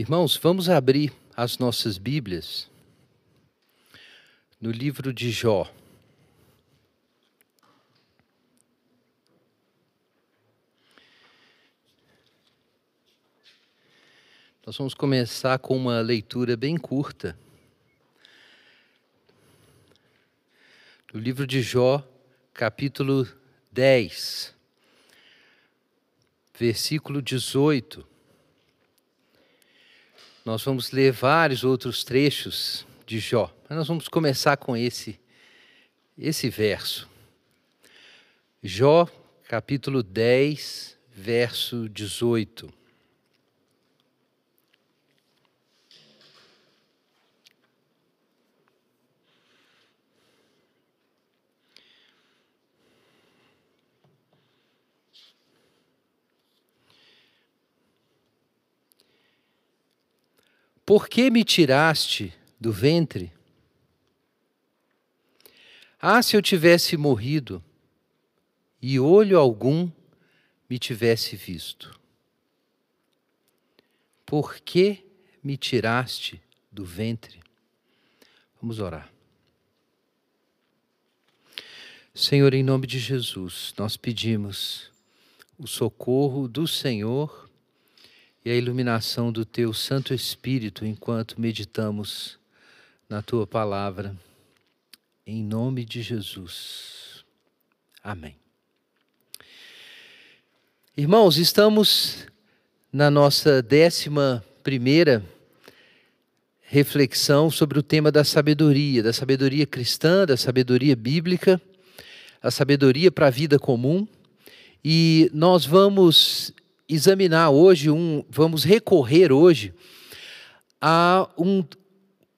Irmãos, vamos abrir as nossas Bíblias no livro de Jó. Nós vamos começar com uma leitura bem curta. No livro de Jó, capítulo 10, versículo 18. Nós vamos ler vários outros trechos de Jó, mas nós vamos começar com esse esse verso. Jó, capítulo 10, verso 18. Por que me tiraste do ventre? Ah, se eu tivesse morrido e olho algum me tivesse visto. Por que me tiraste do ventre? Vamos orar. Senhor, em nome de Jesus, nós pedimos o socorro do Senhor e a iluminação do teu Santo Espírito enquanto meditamos na tua palavra. Em nome de Jesus. Amém. Irmãos, estamos na nossa décima primeira reflexão sobre o tema da sabedoria, da sabedoria cristã, da sabedoria bíblica, a sabedoria para a vida comum. E nós vamos examinar hoje, um, vamos recorrer hoje a um,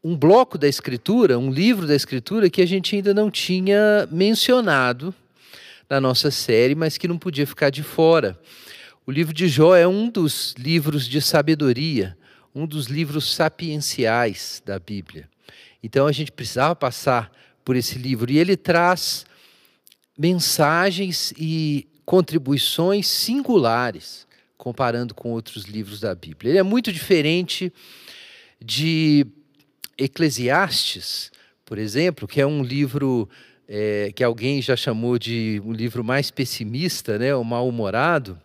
um bloco da Escritura, um livro da Escritura que a gente ainda não tinha mencionado na nossa série, mas que não podia ficar de fora. O livro de Jó é um dos livros de sabedoria, um dos livros sapienciais da Bíblia. Então a gente precisava passar por esse livro e ele traz mensagens e contribuições singulares comparando com outros livros da Bíblia. Ele é muito diferente de Eclesiastes, por exemplo, que é um livro é, que alguém já chamou de um livro mais pessimista, né, o mal-humorado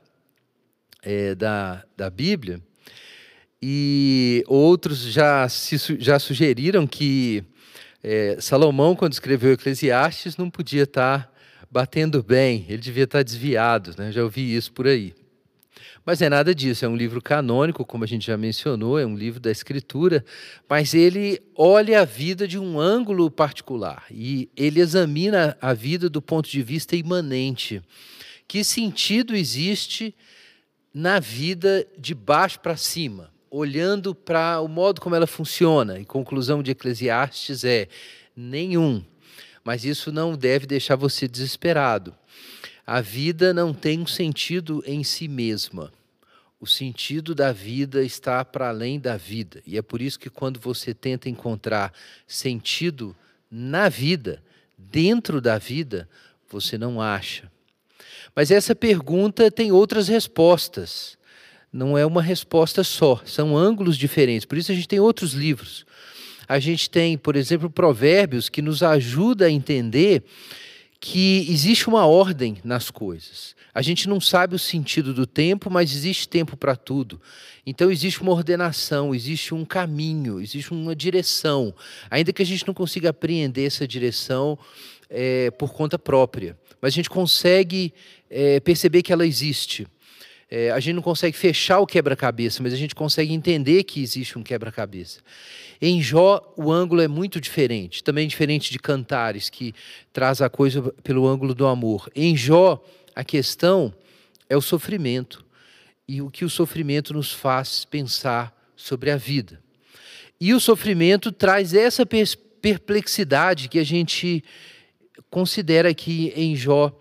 é, da, da Bíblia. E outros já, se, já sugeriram que é, Salomão, quando escreveu Eclesiastes, não podia estar batendo bem, ele devia estar desviado, né? já ouvi isso por aí. Mas é nada disso, é um livro canônico, como a gente já mencionou, é um livro da Escritura, mas ele olha a vida de um ângulo particular e ele examina a vida do ponto de vista imanente. Que sentido existe na vida de baixo para cima, olhando para o modo como ela funciona? E conclusão de Eclesiastes é: nenhum. Mas isso não deve deixar você desesperado. A vida não tem um sentido em si mesma. O sentido da vida está para além da vida. E é por isso que quando você tenta encontrar sentido na vida, dentro da vida, você não acha. Mas essa pergunta tem outras respostas. Não é uma resposta só, são ângulos diferentes. Por isso a gente tem outros livros. A gente tem, por exemplo, Provérbios que nos ajuda a entender que existe uma ordem nas coisas. A gente não sabe o sentido do tempo, mas existe tempo para tudo. Então existe uma ordenação, existe um caminho, existe uma direção, ainda que a gente não consiga apreender essa direção é, por conta própria, mas a gente consegue é, perceber que ela existe. É, a gente não consegue fechar o quebra-cabeça, mas a gente consegue entender que existe um quebra-cabeça. Em Jó, o ângulo é muito diferente, também diferente de Cantares, que traz a coisa pelo ângulo do amor. Em Jó, a questão é o sofrimento e o que o sofrimento nos faz pensar sobre a vida. E o sofrimento traz essa perplexidade que a gente considera aqui em Jó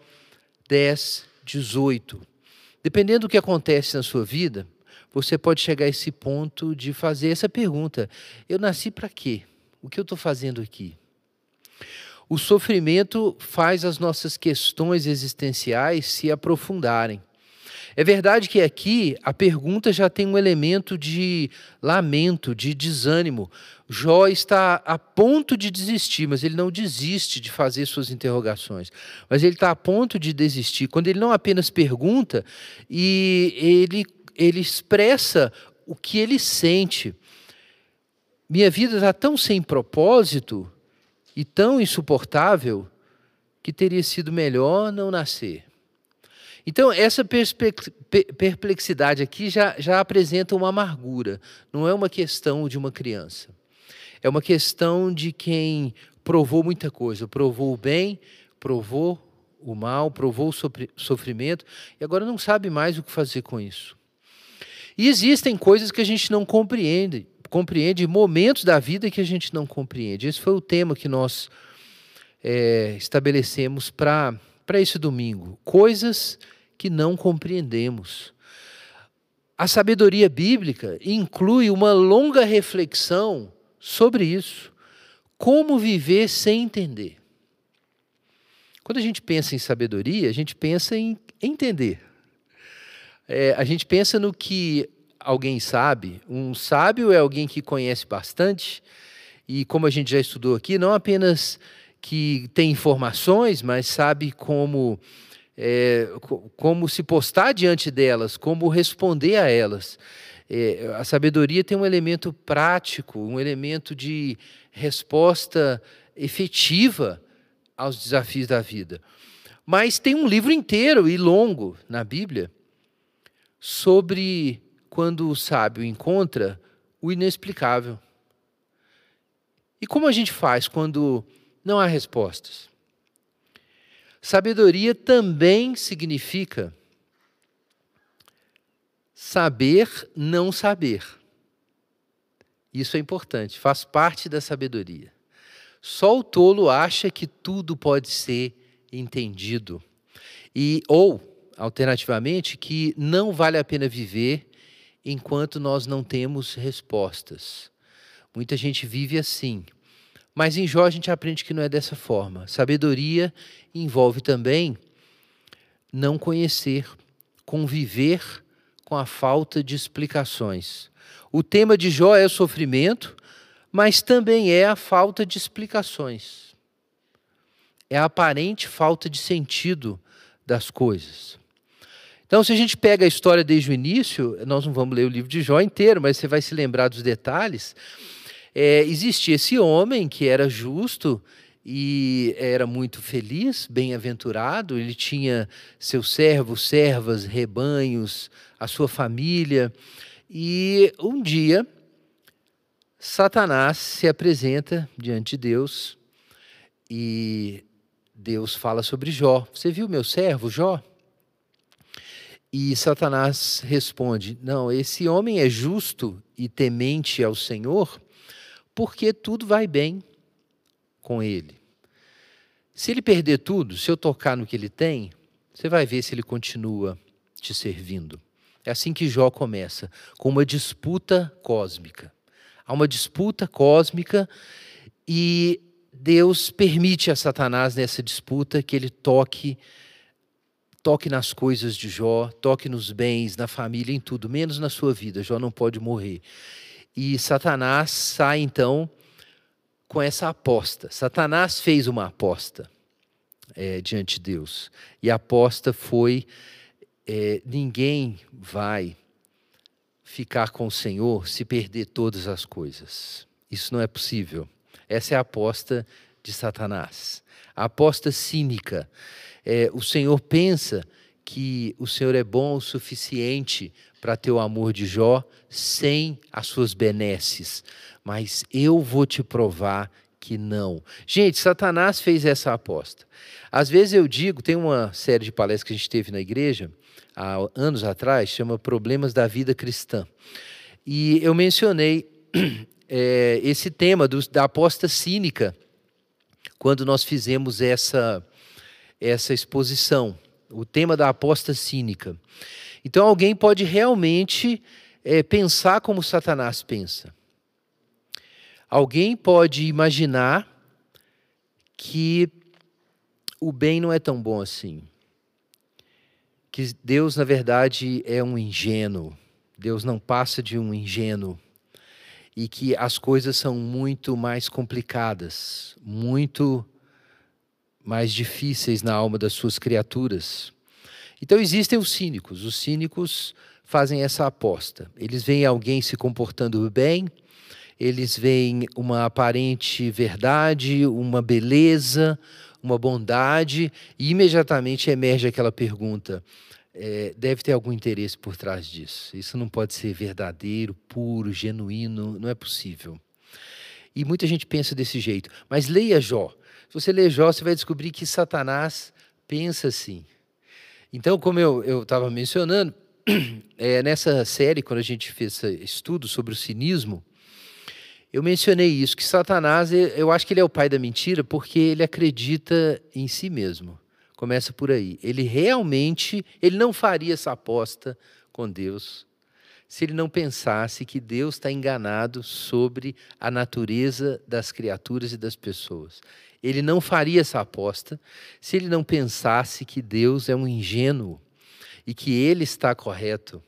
10, 18 Dependendo do que acontece na sua vida, você pode chegar a esse ponto de fazer essa pergunta: eu nasci para quê? O que eu estou fazendo aqui? O sofrimento faz as nossas questões existenciais se aprofundarem. É verdade que aqui a pergunta já tem um elemento de lamento, de desânimo. Jó está a ponto de desistir, mas ele não desiste de fazer suas interrogações. Mas ele está a ponto de desistir quando ele não apenas pergunta e ele, ele expressa o que ele sente. Minha vida está tão sem propósito e tão insuportável que teria sido melhor não nascer. Então, essa perplexidade aqui já, já apresenta uma amargura, não é uma questão de uma criança. É uma questão de quem provou muita coisa, provou o bem, provou o mal, provou o sofrimento e agora não sabe mais o que fazer com isso. E existem coisas que a gente não compreende, compreende momentos da vida que a gente não compreende. Esse foi o tema que nós é, estabelecemos para esse domingo. Coisas que não compreendemos. A sabedoria bíblica inclui uma longa reflexão sobre isso. Como viver sem entender. Quando a gente pensa em sabedoria, a gente pensa em entender. É, a gente pensa no que alguém sabe. Um sábio é alguém que conhece bastante, e como a gente já estudou aqui, não apenas que tem informações, mas sabe como é, como se postar diante delas, como responder a elas. É, a sabedoria tem um elemento prático, um elemento de resposta efetiva aos desafios da vida. Mas tem um livro inteiro e longo na Bíblia sobre quando o sábio encontra o inexplicável. E como a gente faz quando não há respostas? Sabedoria também significa saber não saber. Isso é importante, faz parte da sabedoria. Só o tolo acha que tudo pode ser entendido. E ou alternativamente que não vale a pena viver enquanto nós não temos respostas. Muita gente vive assim. Mas em Jó a gente aprende que não é dessa forma. Sabedoria envolve também não conhecer, conviver com a falta de explicações. O tema de Jó é o sofrimento, mas também é a falta de explicações. É a aparente falta de sentido das coisas. Então, se a gente pega a história desde o início, nós não vamos ler o livro de Jó inteiro, mas você vai se lembrar dos detalhes é, existia esse homem que era justo e era muito feliz, bem-aventurado, ele tinha seus servos, servas, rebanhos, a sua família. E um dia, Satanás se apresenta diante de Deus e Deus fala sobre Jó. Você viu meu servo Jó? E Satanás responde: Não, esse homem é justo e temente ao Senhor porque tudo vai bem com ele. Se ele perder tudo, se eu tocar no que ele tem, você vai ver se ele continua te servindo. É assim que Jó começa, com uma disputa cósmica. Há uma disputa cósmica e Deus permite a Satanás nessa disputa que ele toque toque nas coisas de Jó, toque nos bens, na família, em tudo, menos na sua vida. Jó não pode morrer. E Satanás sai então com essa aposta. Satanás fez uma aposta é, diante de Deus. E a aposta foi: é, ninguém vai ficar com o Senhor se perder todas as coisas. Isso não é possível. Essa é a aposta de Satanás. A aposta cínica. É, o Senhor pensa que o Senhor é bom o suficiente para ter o amor de Jó sem as suas benesses, mas eu vou te provar que não. Gente, Satanás fez essa aposta. Às vezes eu digo, tem uma série de palestras que a gente teve na igreja há anos atrás, chama Problemas da Vida Cristã. E eu mencionei é, esse tema do, da aposta cínica quando nós fizemos essa, essa exposição o tema da aposta cínica. Então alguém pode realmente é, pensar como Satanás pensa. Alguém pode imaginar que o bem não é tão bom assim. que Deus, na verdade, é um ingênuo. Deus não passa de um ingênuo. E que as coisas são muito mais complicadas, muito mais difíceis na alma das suas criaturas. Então existem os cínicos. Os cínicos fazem essa aposta. Eles veem alguém se comportando bem, eles veem uma aparente verdade, uma beleza, uma bondade, e imediatamente emerge aquela pergunta: é, deve ter algum interesse por trás disso. Isso não pode ser verdadeiro, puro, genuíno, não é possível. E muita gente pensa desse jeito. Mas leia Jó. Se você ler Jó, você vai descobrir que Satanás pensa assim. Então, como eu estava mencionando, é, nessa série, quando a gente fez estudo sobre o cinismo, eu mencionei isso, que Satanás, eu acho que ele é o pai da mentira porque ele acredita em si mesmo. Começa por aí. Ele realmente, ele não faria essa aposta com Deus se ele não pensasse que Deus está enganado sobre a natureza das criaturas e das pessoas. Ele não faria essa aposta se ele não pensasse que Deus é um ingênuo e que ele está correto.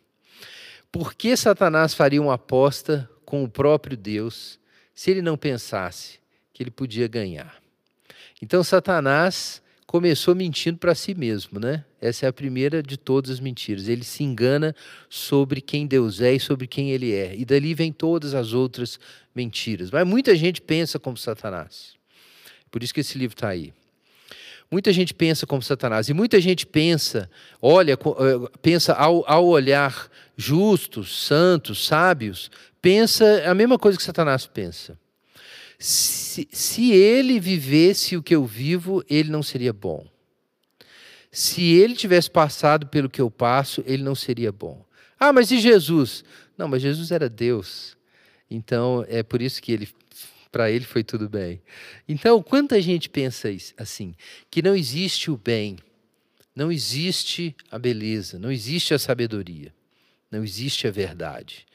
Por que Satanás faria uma aposta com o próprio Deus se ele não pensasse que ele podia ganhar? Então, Satanás começou mentindo para si mesmo, né? Essa é a primeira de todas as mentiras. Ele se engana sobre quem Deus é e sobre quem ele é. E dali vem todas as outras mentiras. Mas muita gente pensa como Satanás. Por isso que esse livro está aí. Muita gente pensa como Satanás. E muita gente pensa, olha, eh, pensa ao, ao olhar justos, santos, sábios, pensa a mesma coisa que Satanás pensa se, se ele vivesse o que eu vivo, ele não seria bom. Se ele tivesse passado pelo que eu passo, ele não seria bom. Ah, mas e Jesus? Não, mas Jesus era Deus. Então, é por isso que ele para ele foi tudo bem. Então, quanta gente pensa assim, que não existe o bem, não existe a beleza, não existe a sabedoria, não existe a verdade.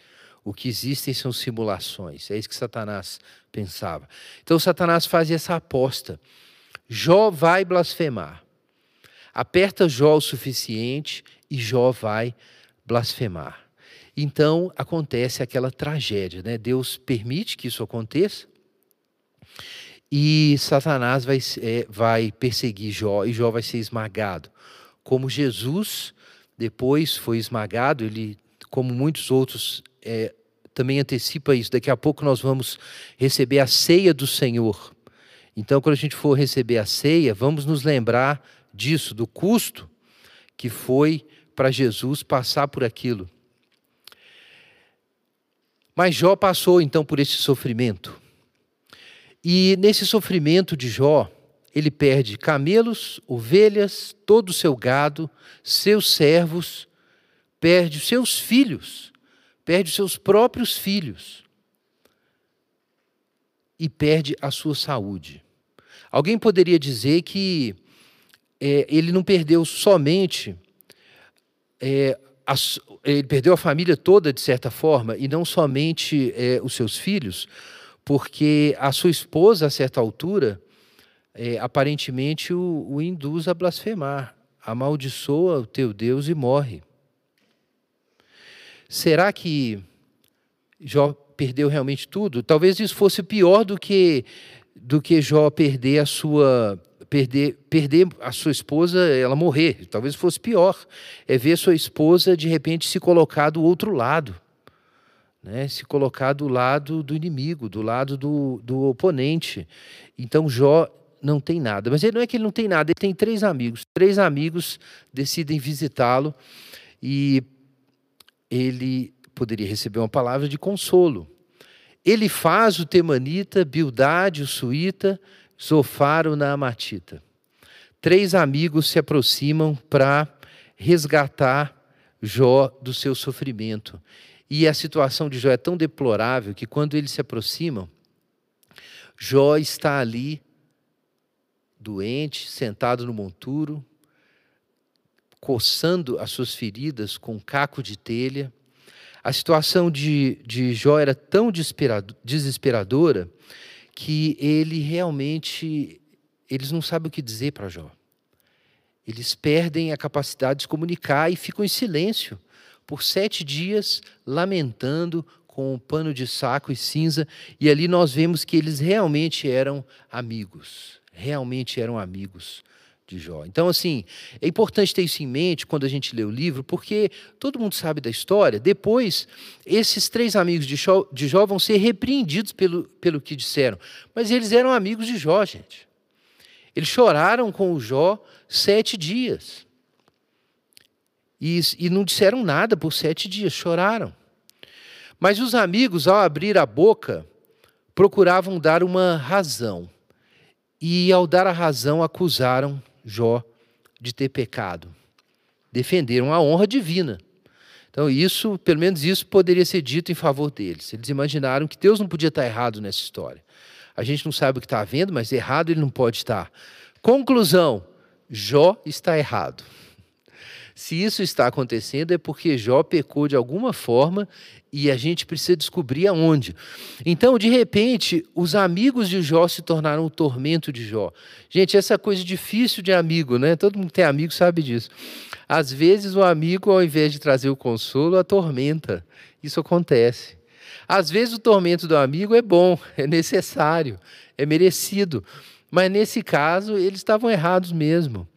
O que existem são simulações. É isso que Satanás pensava. Então Satanás fazia essa aposta. Jó vai blasfemar. Aperta Jó o suficiente e Jó vai blasfemar. Então acontece aquela tragédia, né? Deus permite que isso aconteça e Satanás vai, é, vai perseguir Jó e Jó vai ser esmagado. Como Jesus depois foi esmagado, ele, como muitos outros é, também antecipa isso. Daqui a pouco nós vamos receber a ceia do Senhor. Então, quando a gente for receber a ceia, vamos nos lembrar disso, do custo que foi para Jesus passar por aquilo. Mas Jó passou então por esse sofrimento. E nesse sofrimento de Jó, ele perde camelos, ovelhas, todo o seu gado, seus servos, perde os seus filhos perde os seus próprios filhos e perde a sua saúde. Alguém poderia dizer que é, ele não perdeu somente, é, a, ele perdeu a família toda, de certa forma, e não somente é, os seus filhos, porque a sua esposa, a certa altura, é, aparentemente o, o induz a blasfemar. Amaldiçoa o teu Deus e morre. Será que Jó perdeu realmente tudo? Talvez isso fosse pior do que do que Jó perder a sua perder perder a sua esposa, ela morrer. Talvez fosse pior. É ver sua esposa de repente se colocar do outro lado. Né, se colocar do lado do inimigo, do lado do, do oponente. Então Jó não tem nada. Mas ele não é que ele não tem nada, ele tem três amigos. Três amigos decidem visitá-lo e ele poderia receber uma palavra de consolo. Ele faz o temanita, Bildade, o suíta, Zofar, o naamatita. Três amigos se aproximam para resgatar Jó do seu sofrimento. E a situação de Jó é tão deplorável que quando eles se aproximam, Jó está ali, doente, sentado no monturo, coçando as suas feridas com um caco de telha. A situação de, de Jó era tão desesperadora que ele realmente, eles não sabem o que dizer para Jó. Eles perdem a capacidade de se comunicar e ficam em silêncio por sete dias, lamentando com um pano de saco e cinza. E ali nós vemos que eles realmente eram amigos. Realmente eram amigos de Jó. Então, assim, é importante ter isso em mente quando a gente lê o livro, porque todo mundo sabe da história. Depois, esses três amigos de Jó, de Jó vão ser repreendidos pelo, pelo que disseram. Mas eles eram amigos de Jó, gente. Eles choraram com o Jó sete dias. E, e não disseram nada por sete dias, choraram. Mas os amigos, ao abrir a boca, procuravam dar uma razão. E, ao dar a razão, acusaram Jó de ter pecado. Defenderam a honra divina. Então, isso, pelo menos isso, poderia ser dito em favor deles. Eles imaginaram que Deus não podia estar errado nessa história. A gente não sabe o que está vendo, mas errado ele não pode estar. Conclusão: Jó está errado. Se isso está acontecendo, é porque Jó pecou de alguma forma e a gente precisa descobrir aonde. Então, de repente, os amigos de Jó se tornaram o tormento de Jó. Gente, essa coisa difícil de amigo, né? Todo mundo que tem amigo sabe disso. Às vezes, o amigo, ao invés de trazer o consolo, atormenta. Isso acontece. Às vezes, o tormento do amigo é bom, é necessário, é merecido. Mas nesse caso, eles estavam errados mesmo.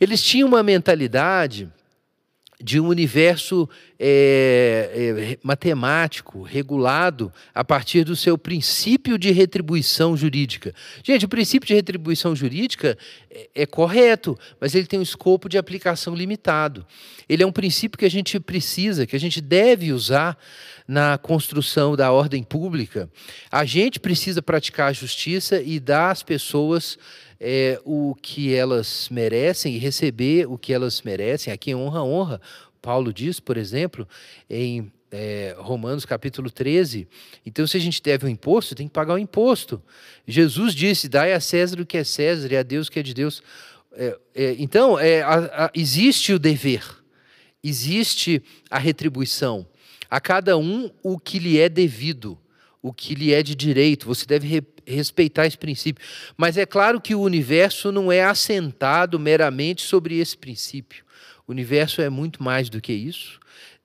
Eles tinham uma mentalidade de um universo é, é, matemático, regulado a partir do seu princípio de retribuição jurídica. Gente, o princípio de retribuição jurídica é, é correto, mas ele tem um escopo de aplicação limitado. Ele é um princípio que a gente precisa, que a gente deve usar na construção da ordem pública. A gente precisa praticar a justiça e dar às pessoas é, o que elas merecem e receber o que elas merecem. A quem honra, honra. Paulo diz, por exemplo, em é, Romanos capítulo 13. Então, se a gente deve um imposto, tem que pagar o imposto. Jesus disse: dai a César o que é César e a Deus o que é de Deus. É, é, então, é, a, a, existe o dever, existe a retribuição. A cada um o que lhe é devido, o que lhe é de direito. Você deve re, respeitar esse princípio. Mas é claro que o universo não é assentado meramente sobre esse princípio. O universo é muito mais do que isso.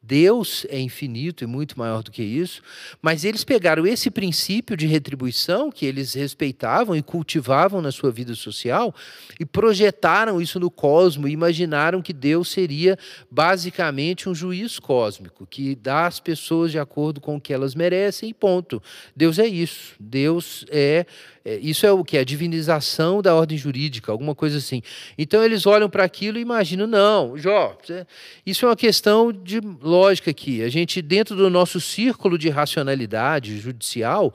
Deus é infinito e muito maior do que isso, mas eles pegaram esse princípio de retribuição que eles respeitavam e cultivavam na sua vida social e projetaram isso no cosmos e imaginaram que Deus seria basicamente um juiz cósmico, que dá às pessoas de acordo com o que elas merecem e ponto. Deus é isso. Deus é, isso é o que? A divinização da ordem jurídica, alguma coisa assim. Então eles olham para aquilo e imaginam, não, Jó, isso é uma questão de lógica aqui. A gente, dentro do nosso círculo de racionalidade judicial,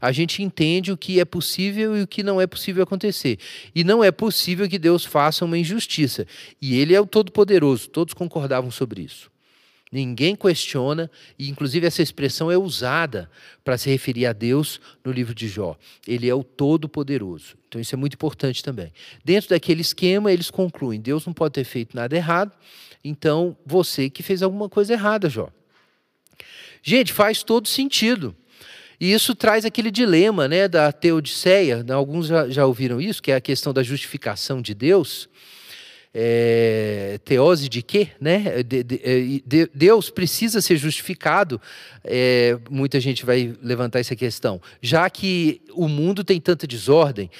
a gente entende o que é possível e o que não é possível acontecer. E não é possível que Deus faça uma injustiça. E Ele é o Todo-Poderoso, todos concordavam sobre isso. Ninguém questiona, e inclusive essa expressão é usada para se referir a Deus no livro de Jó. Ele é o Todo-Poderoso. Então isso é muito importante também. Dentro daquele esquema, eles concluem: Deus não pode ter feito nada errado, então você que fez alguma coisa errada, Jó. Gente, faz todo sentido. E isso traz aquele dilema né, da teodiceia, alguns já, já ouviram isso, que é a questão da justificação de Deus é, teose de quê? Né? De, de, é, de, Deus precisa ser justificado. É, muita gente vai levantar essa questão, já que o mundo tem tanta desordem.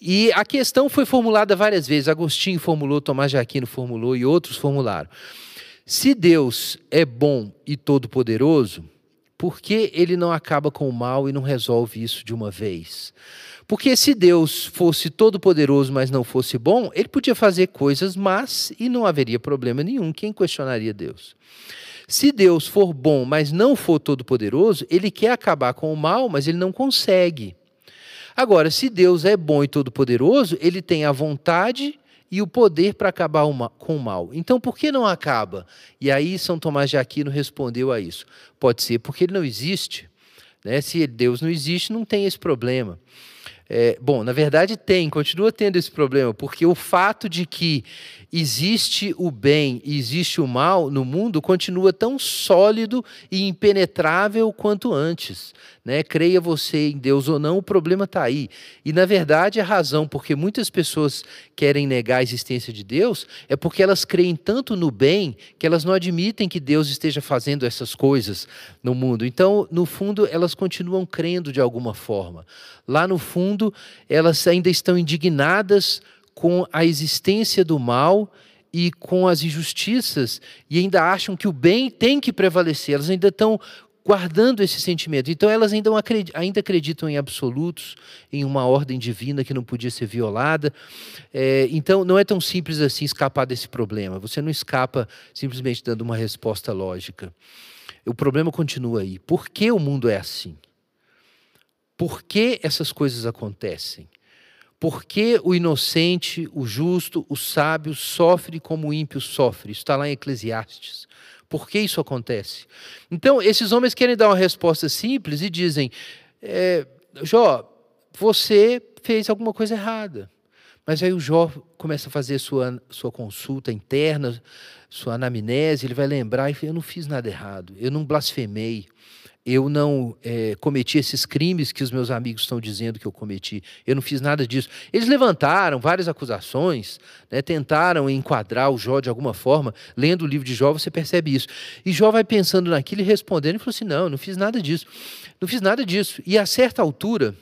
E a questão foi formulada várias vezes. Agostinho formulou, Tomás de Aquino formulou e outros formularam. Se Deus é bom e todo-poderoso, por que ele não acaba com o mal e não resolve isso de uma vez? Porque se Deus fosse todo-poderoso, mas não fosse bom, ele podia fazer coisas más e não haveria problema nenhum. Quem questionaria Deus? Se Deus for bom, mas não for todo-poderoso, ele quer acabar com o mal, mas ele não consegue. Agora, se Deus é bom e todo-poderoso, ele tem a vontade e o poder para acabar com o mal. Então, por que não acaba? E aí, São Tomás de Aquino respondeu a isso. Pode ser porque ele não existe. Né? Se Deus não existe, não tem esse problema. É, bom, na verdade tem, continua tendo esse problema, porque o fato de que existe o bem e existe o mal no mundo continua tão sólido e impenetrável quanto antes. Né? Creia você em Deus ou não, o problema está aí. E na verdade a razão porque muitas pessoas querem negar a existência de Deus é porque elas creem tanto no bem que elas não admitem que Deus esteja fazendo essas coisas no mundo. Então, no fundo, elas continuam crendo de alguma forma. Lá no fundo, elas ainda estão indignadas com a existência do mal e com as injustiças e ainda acham que o bem tem que prevalecer. Elas ainda estão guardando esse sentimento. Então elas ainda, ainda acreditam em absolutos, em uma ordem divina que não podia ser violada. É, então não é tão simples assim escapar desse problema. Você não escapa simplesmente dando uma resposta lógica. O problema continua aí. Por que o mundo é assim? Por que essas coisas acontecem? Por que o inocente, o justo, o sábio sofre como o ímpio sofre? Isso está lá em Eclesiastes. Por que isso acontece? Então, esses homens querem dar uma resposta simples e dizem: é, Jó, você fez alguma coisa errada. Mas aí o Jó começa a fazer sua, sua consulta interna, sua anamnese, ele vai lembrar e fala, eu não fiz nada errado, eu não blasfemei, eu não é, cometi esses crimes que os meus amigos estão dizendo que eu cometi. Eu não fiz nada disso. Eles levantaram várias acusações, né, tentaram enquadrar o Jó de alguma forma. Lendo o livro de Jó, você percebe isso. E Jó vai pensando naquilo e respondendo, e falou assim: não, não fiz nada disso. Não fiz nada disso. E a certa altura,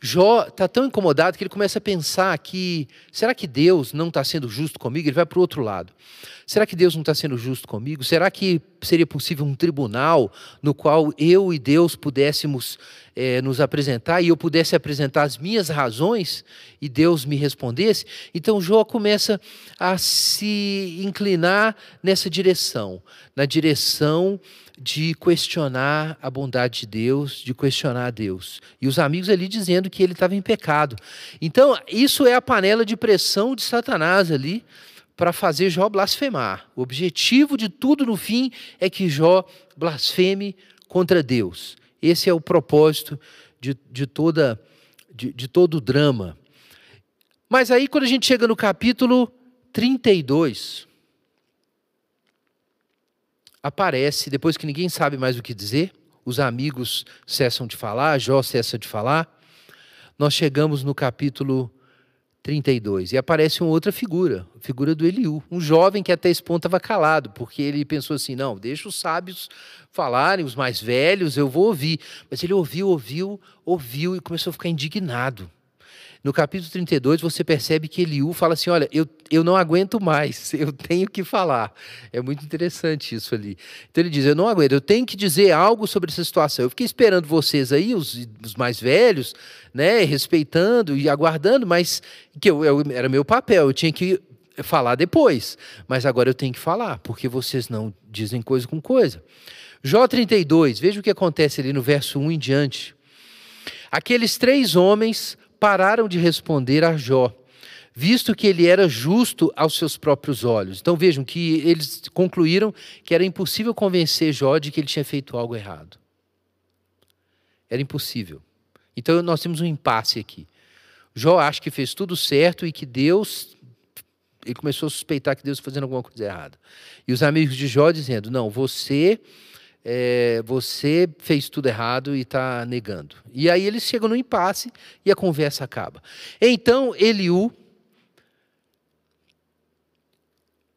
Jó está tão incomodado que ele começa a pensar que será que Deus não está sendo justo comigo? Ele vai para o outro lado. Será que Deus não está sendo justo comigo? Será que seria possível um tribunal no qual eu e Deus pudéssemos é, nos apresentar e eu pudesse apresentar as minhas razões e Deus me respondesse? Então Jó começa a se inclinar nessa direção, na direção de questionar a bondade de Deus, de questionar Deus. E os amigos ali dizendo que ele estava em pecado. Então, isso é a panela de pressão de Satanás ali para fazer Jó blasfemar. O objetivo de tudo no fim é que Jó blasfeme contra Deus. Esse é o propósito de, de, toda, de, de todo o drama. Mas aí, quando a gente chega no capítulo 32, aparece, depois que ninguém sabe mais o que dizer, os amigos cessam de falar, Jó cessa de falar, nós chegamos no capítulo 32 e aparece uma outra figura, a figura do Eliú, um jovem que até esse ponto estava calado, porque ele pensou assim: não, deixa os sábios falarem, os mais velhos, eu vou ouvir. Mas ele ouviu, ouviu, ouviu e começou a ficar indignado. No capítulo 32, você percebe que Eliú fala assim: Olha, eu, eu não aguento mais, eu tenho que falar. É muito interessante isso ali. Então ele diz: Eu não aguento, eu tenho que dizer algo sobre essa situação. Eu fiquei esperando vocês aí, os, os mais velhos, né, respeitando e aguardando, mas que eu, eu, era meu papel, eu tinha que falar depois. Mas agora eu tenho que falar, porque vocês não dizem coisa com coisa. Jó 32, veja o que acontece ali no verso 1 em diante. Aqueles três homens pararam de responder a Jó, visto que ele era justo aos seus próprios olhos. Então vejam que eles concluíram que era impossível convencer Jó de que ele tinha feito algo errado. Era impossível. Então nós temos um impasse aqui. Jó acha que fez tudo certo e que Deus. Ele começou a suspeitar que Deus fazendo alguma coisa errada. E os amigos de Jó dizendo: Não, você é, você fez tudo errado e está negando. E aí eles chegam no impasse e a conversa acaba. Então Eliú,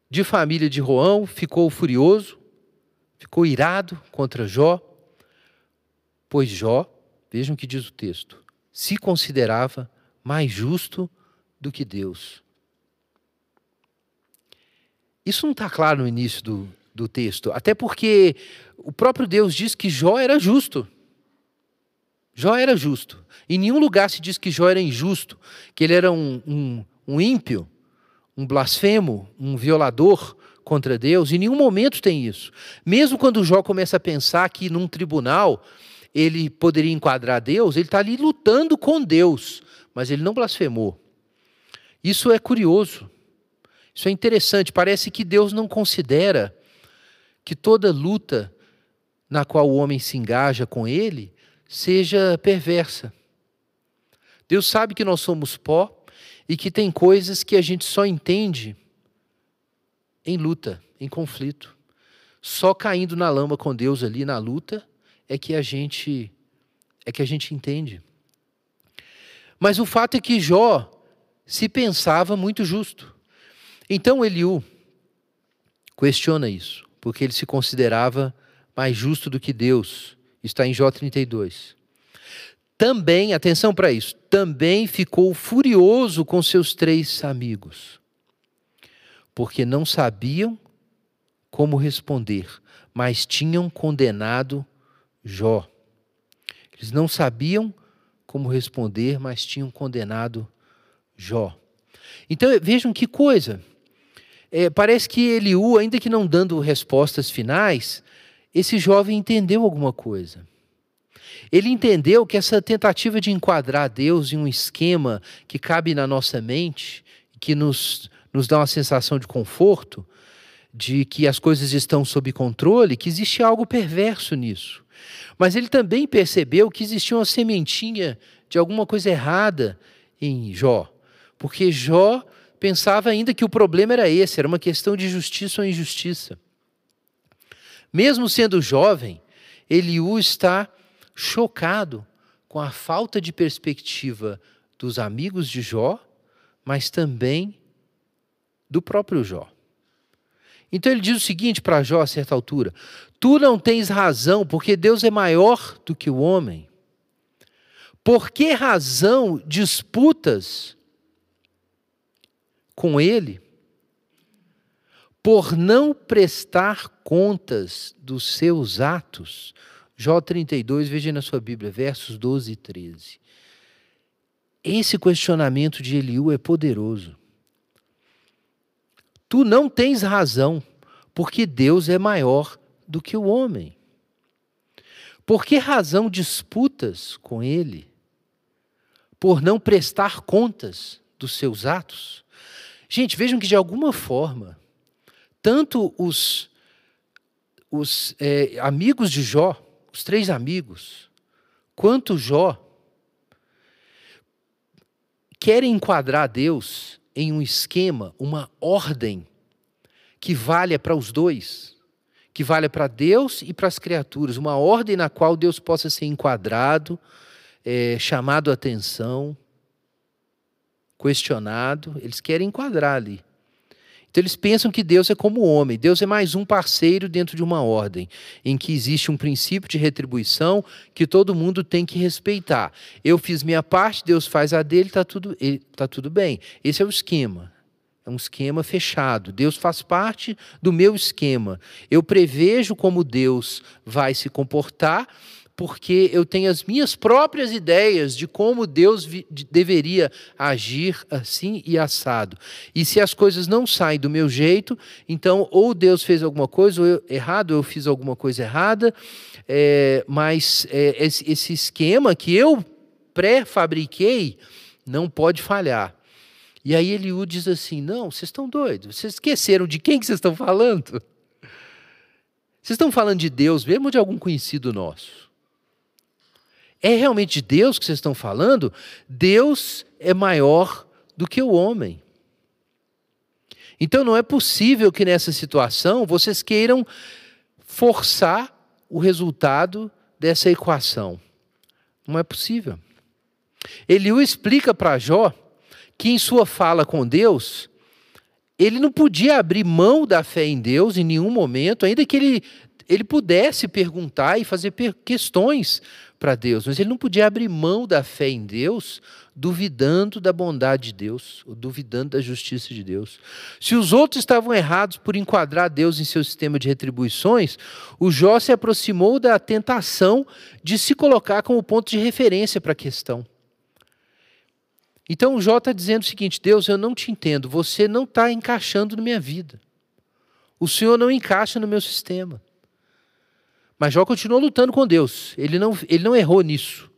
de família de Roão, ficou furioso, ficou irado contra Jó, pois Jó, vejam o que diz o texto, se considerava mais justo do que Deus. Isso não está claro no início do, do texto. Até porque o próprio Deus diz que Jó era justo. Jó era justo. Em nenhum lugar se diz que Jó era injusto, que ele era um, um, um ímpio, um blasfemo, um violador contra Deus. Em nenhum momento tem isso. Mesmo quando Jó começa a pensar que num tribunal ele poderia enquadrar Deus, ele está ali lutando com Deus, mas ele não blasfemou. Isso é curioso. Isso é interessante. Parece que Deus não considera que toda luta na qual o homem se engaja com ele seja perversa. Deus sabe que nós somos pó e que tem coisas que a gente só entende em luta, em conflito. Só caindo na lama com Deus ali na luta é que a gente é que a gente entende. Mas o fato é que Jó se pensava muito justo. Então Eliú questiona isso, porque ele se considerava mais justo do que Deus. Está em Jó 32. Também, atenção para isso, também ficou furioso com seus três amigos, porque não sabiam como responder, mas tinham condenado Jó. Eles não sabiam como responder, mas tinham condenado Jó. Então vejam que coisa. É, parece que Eliú, ainda que não dando respostas finais, esse jovem entendeu alguma coisa. Ele entendeu que essa tentativa de enquadrar Deus em um esquema que cabe na nossa mente, que nos, nos dá uma sensação de conforto, de que as coisas estão sob controle, que existe algo perverso nisso. Mas ele também percebeu que existia uma sementinha de alguma coisa errada em Jó. Porque Jó pensava ainda que o problema era esse, era uma questão de justiça ou injustiça. Mesmo sendo jovem, Eliú está chocado com a falta de perspectiva dos amigos de Jó, mas também do próprio Jó. Então ele diz o seguinte para Jó a certa altura: Tu não tens razão, porque Deus é maior do que o homem. Por que razão disputas com ele? Por não prestar contas dos seus atos. Jó 32, veja na sua Bíblia, versos 12 e 13. Esse questionamento de Eliú é poderoso. Tu não tens razão, porque Deus é maior do que o homem. Por que razão disputas com ele? Por não prestar contas dos seus atos? Gente, vejam que de alguma forma, tanto os, os é, amigos de Jó, os três amigos, quanto Jó, querem enquadrar Deus em um esquema, uma ordem que valha para os dois que valha para Deus e para as criaturas, uma ordem na qual Deus possa ser enquadrado, é, chamado a atenção, questionado. Eles querem enquadrar ali. Então eles pensam que Deus é como o homem, Deus é mais um parceiro dentro de uma ordem, em que existe um princípio de retribuição que todo mundo tem que respeitar. Eu fiz minha parte, Deus faz a dele, está tudo, tá tudo bem. Esse é o esquema. É um esquema fechado. Deus faz parte do meu esquema. Eu prevejo como Deus vai se comportar, porque eu tenho as minhas próprias ideias de como Deus deveria agir assim e assado. E se as coisas não saem do meu jeito, então ou Deus fez alguma coisa ou eu, errado, ou eu fiz alguma coisa errada, é, mas é, esse, esse esquema que eu pré-fabriquei não pode falhar. E aí Eliú diz assim: Não, vocês estão doidos, vocês esqueceram de quem que vocês estão falando? Vocês estão falando de Deus mesmo ou de algum conhecido nosso? É realmente de Deus que vocês estão falando? Deus é maior do que o homem. Então não é possível que nessa situação vocês queiram forçar o resultado dessa equação. Não é possível. Eliú explica para Jó que em sua fala com Deus, ele não podia abrir mão da fé em Deus em nenhum momento, ainda que ele, ele pudesse perguntar e fazer questões para Deus, mas ele não podia abrir mão da fé em Deus, duvidando da bondade de Deus, ou duvidando da justiça de Deus. Se os outros estavam errados por enquadrar Deus em seu sistema de retribuições, o Jó se aproximou da tentação de se colocar como ponto de referência para a questão. Então o Jó está dizendo o seguinte: Deus, eu não te entendo, você não está encaixando na minha vida. O Senhor não encaixa no meu sistema. Mas Jó continuou lutando com Deus, ele não, ele não errou nisso.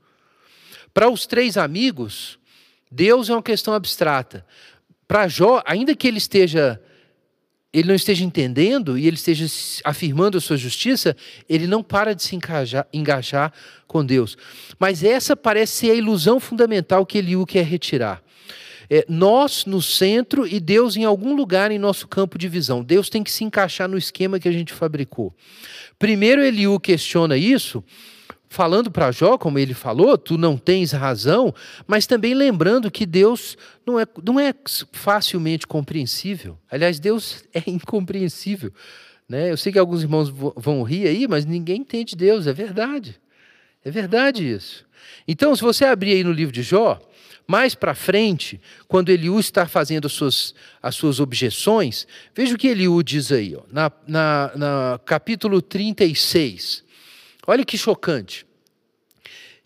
Para os três amigos, Deus é uma questão abstrata. Para Jó, ainda que ele esteja ele não esteja entendendo e ele esteja afirmando a sua justiça, ele não para de se engajar, engajar com Deus. Mas essa parece ser a ilusão fundamental que Eliú quer retirar. É, nós no centro e Deus em algum lugar em nosso campo de visão. Deus tem que se encaixar no esquema que a gente fabricou. Primeiro, Eliú questiona isso, falando para Jó, como ele falou, tu não tens razão, mas também lembrando que Deus não é, não é facilmente compreensível. Aliás, Deus é incompreensível. Né? Eu sei que alguns irmãos vão rir aí, mas ninguém entende Deus, é verdade. É verdade isso. Então, se você abrir aí no livro de Jó, mais para frente, quando Eliú está fazendo as suas, as suas objeções, veja o que Eliú diz aí, ó, na, na, na capítulo 36. Olha que chocante.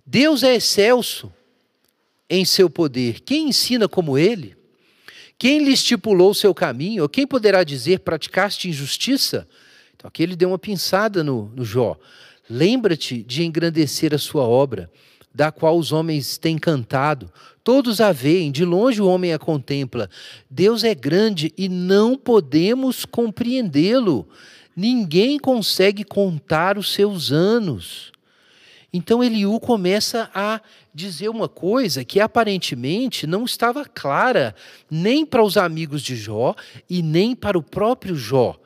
Deus é excelso em seu poder. Quem ensina como ele? Quem lhe estipulou o seu caminho? Quem poderá dizer, praticaste injustiça? Então aqui ele deu uma pinçada no, no Jó. Lembra-te de engrandecer a sua obra da qual os homens têm cantado. Todos a veem, de longe o homem a contempla. Deus é grande e não podemos compreendê-lo. Ninguém consegue contar os seus anos. Então Eliú começa a dizer uma coisa que aparentemente não estava clara nem para os amigos de Jó e nem para o próprio Jó.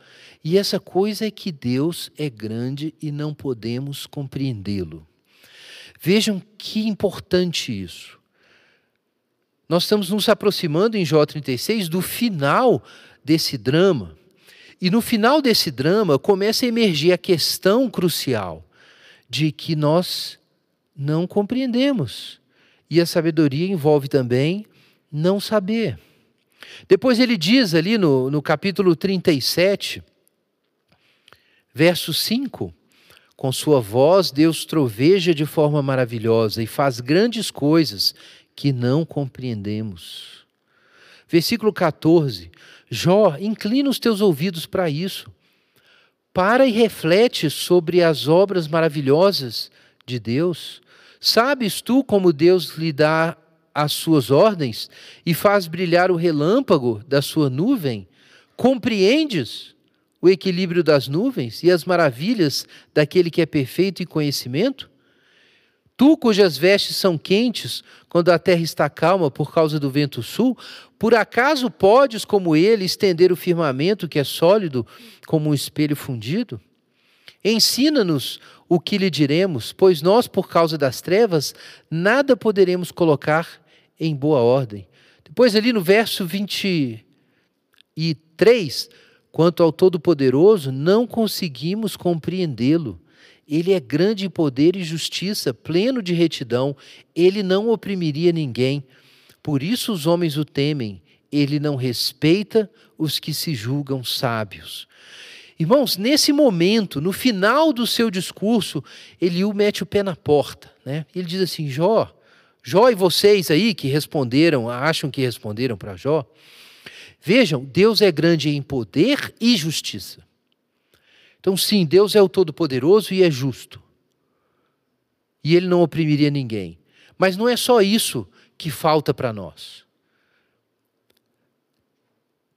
E essa coisa é que Deus é grande e não podemos compreendê-lo. Vejam que importante isso. Nós estamos nos aproximando em Jó 36 do final desse drama. E no final desse drama começa a emergir a questão crucial de que nós não compreendemos. E a sabedoria envolve também não saber. Depois ele diz ali no, no capítulo 37, verso 5: com sua voz, Deus troveja de forma maravilhosa e faz grandes coisas que não compreendemos. Versículo 14: Jó, inclina os teus ouvidos para isso. Para e reflete sobre as obras maravilhosas de Deus. Sabes tu como Deus lhe dá as suas ordens e faz brilhar o relâmpago da sua nuvem? Compreendes o equilíbrio das nuvens e as maravilhas daquele que é perfeito em conhecimento? Tu, cujas vestes são quentes, quando a terra está calma por causa do vento sul, por acaso podes, como ele, estender o firmamento que é sólido, como um espelho fundido? Ensina-nos o que lhe diremos, pois nós, por causa das trevas, nada poderemos colocar em boa ordem. Depois, ali no verso 23, Quanto ao Todo-Poderoso, não conseguimos compreendê-lo. Ele é grande em poder e justiça, pleno de retidão. Ele não oprimiria ninguém. Por isso os homens o temem. Ele não respeita os que se julgam sábios. Irmãos, nesse momento, no final do seu discurso, Eliú mete o pé na porta. Né? Ele diz assim: Jó, Jó e vocês aí que responderam, acham que responderam para Jó, Vejam, Deus é grande em poder e justiça. Então, sim, Deus é o Todo-Poderoso e é justo. E Ele não oprimiria ninguém. Mas não é só isso que falta para nós.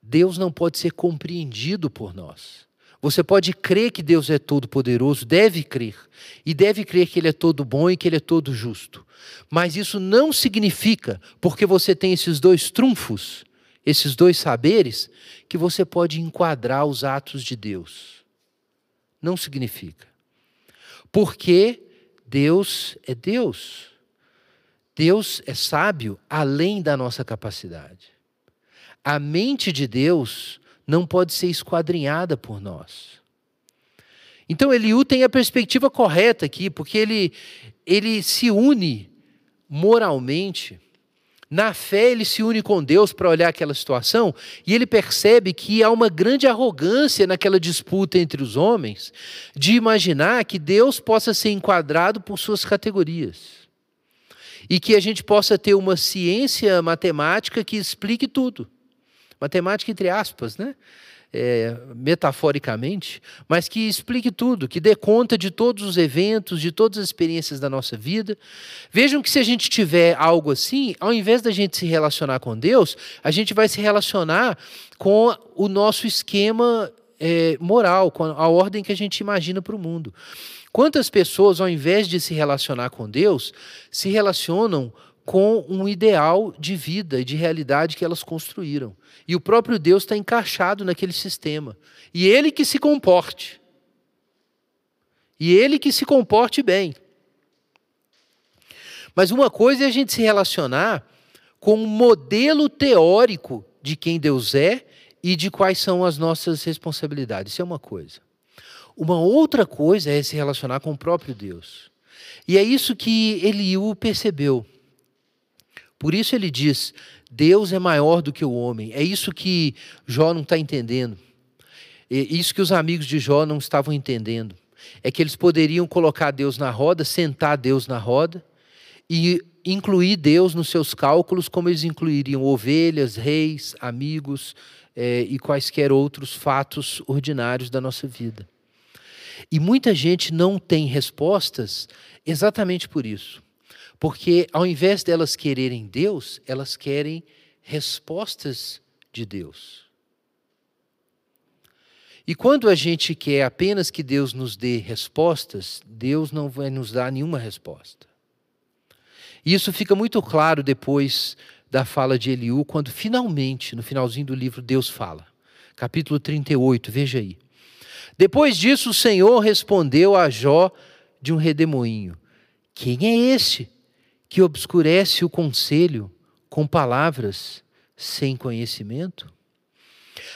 Deus não pode ser compreendido por nós. Você pode crer que Deus é todo-poderoso, deve crer, e deve crer que Ele é todo bom e que Ele é todo justo. Mas isso não significa, porque você tem esses dois trunfos, esses dois saberes, que você pode enquadrar os atos de Deus. Não significa. Porque Deus é Deus. Deus é sábio além da nossa capacidade. A mente de Deus não pode ser esquadrinhada por nós. Então Eliú tem a perspectiva correta aqui, porque ele, ele se une moralmente na fé, ele se une com Deus para olhar aquela situação e ele percebe que há uma grande arrogância naquela disputa entre os homens de imaginar que Deus possa ser enquadrado por suas categorias e que a gente possa ter uma ciência matemática que explique tudo. Matemática entre aspas, né? É, metaforicamente, mas que explique tudo, que dê conta de todos os eventos, de todas as experiências da nossa vida. Vejam que se a gente tiver algo assim, ao invés da gente se relacionar com Deus, a gente vai se relacionar com o nosso esquema é, moral, com a ordem que a gente imagina para o mundo. Quantas pessoas, ao invés de se relacionar com Deus, se relacionam com um ideal de vida e de realidade que elas construíram. E o próprio Deus está encaixado naquele sistema. E ele que se comporte. E ele que se comporte bem. Mas uma coisa é a gente se relacionar com um modelo teórico de quem Deus é e de quais são as nossas responsabilidades. Isso é uma coisa. Uma outra coisa é se relacionar com o próprio Deus. E é isso que Eliú percebeu. Por isso ele diz: Deus é maior do que o homem. É isso que Jó não está entendendo. É isso que os amigos de Jó não estavam entendendo. É que eles poderiam colocar Deus na roda, sentar Deus na roda e incluir Deus nos seus cálculos, como eles incluiriam ovelhas, reis, amigos é, e quaisquer outros fatos ordinários da nossa vida. E muita gente não tem respostas exatamente por isso. Porque ao invés delas quererem Deus, elas querem respostas de Deus. E quando a gente quer apenas que Deus nos dê respostas, Deus não vai nos dar nenhuma resposta. E isso fica muito claro depois da fala de Eliú, quando finalmente, no finalzinho do livro, Deus fala. Capítulo 38, veja aí. Depois disso, o Senhor respondeu a Jó de um redemoinho: Quem é este que obscurece o conselho com palavras sem conhecimento?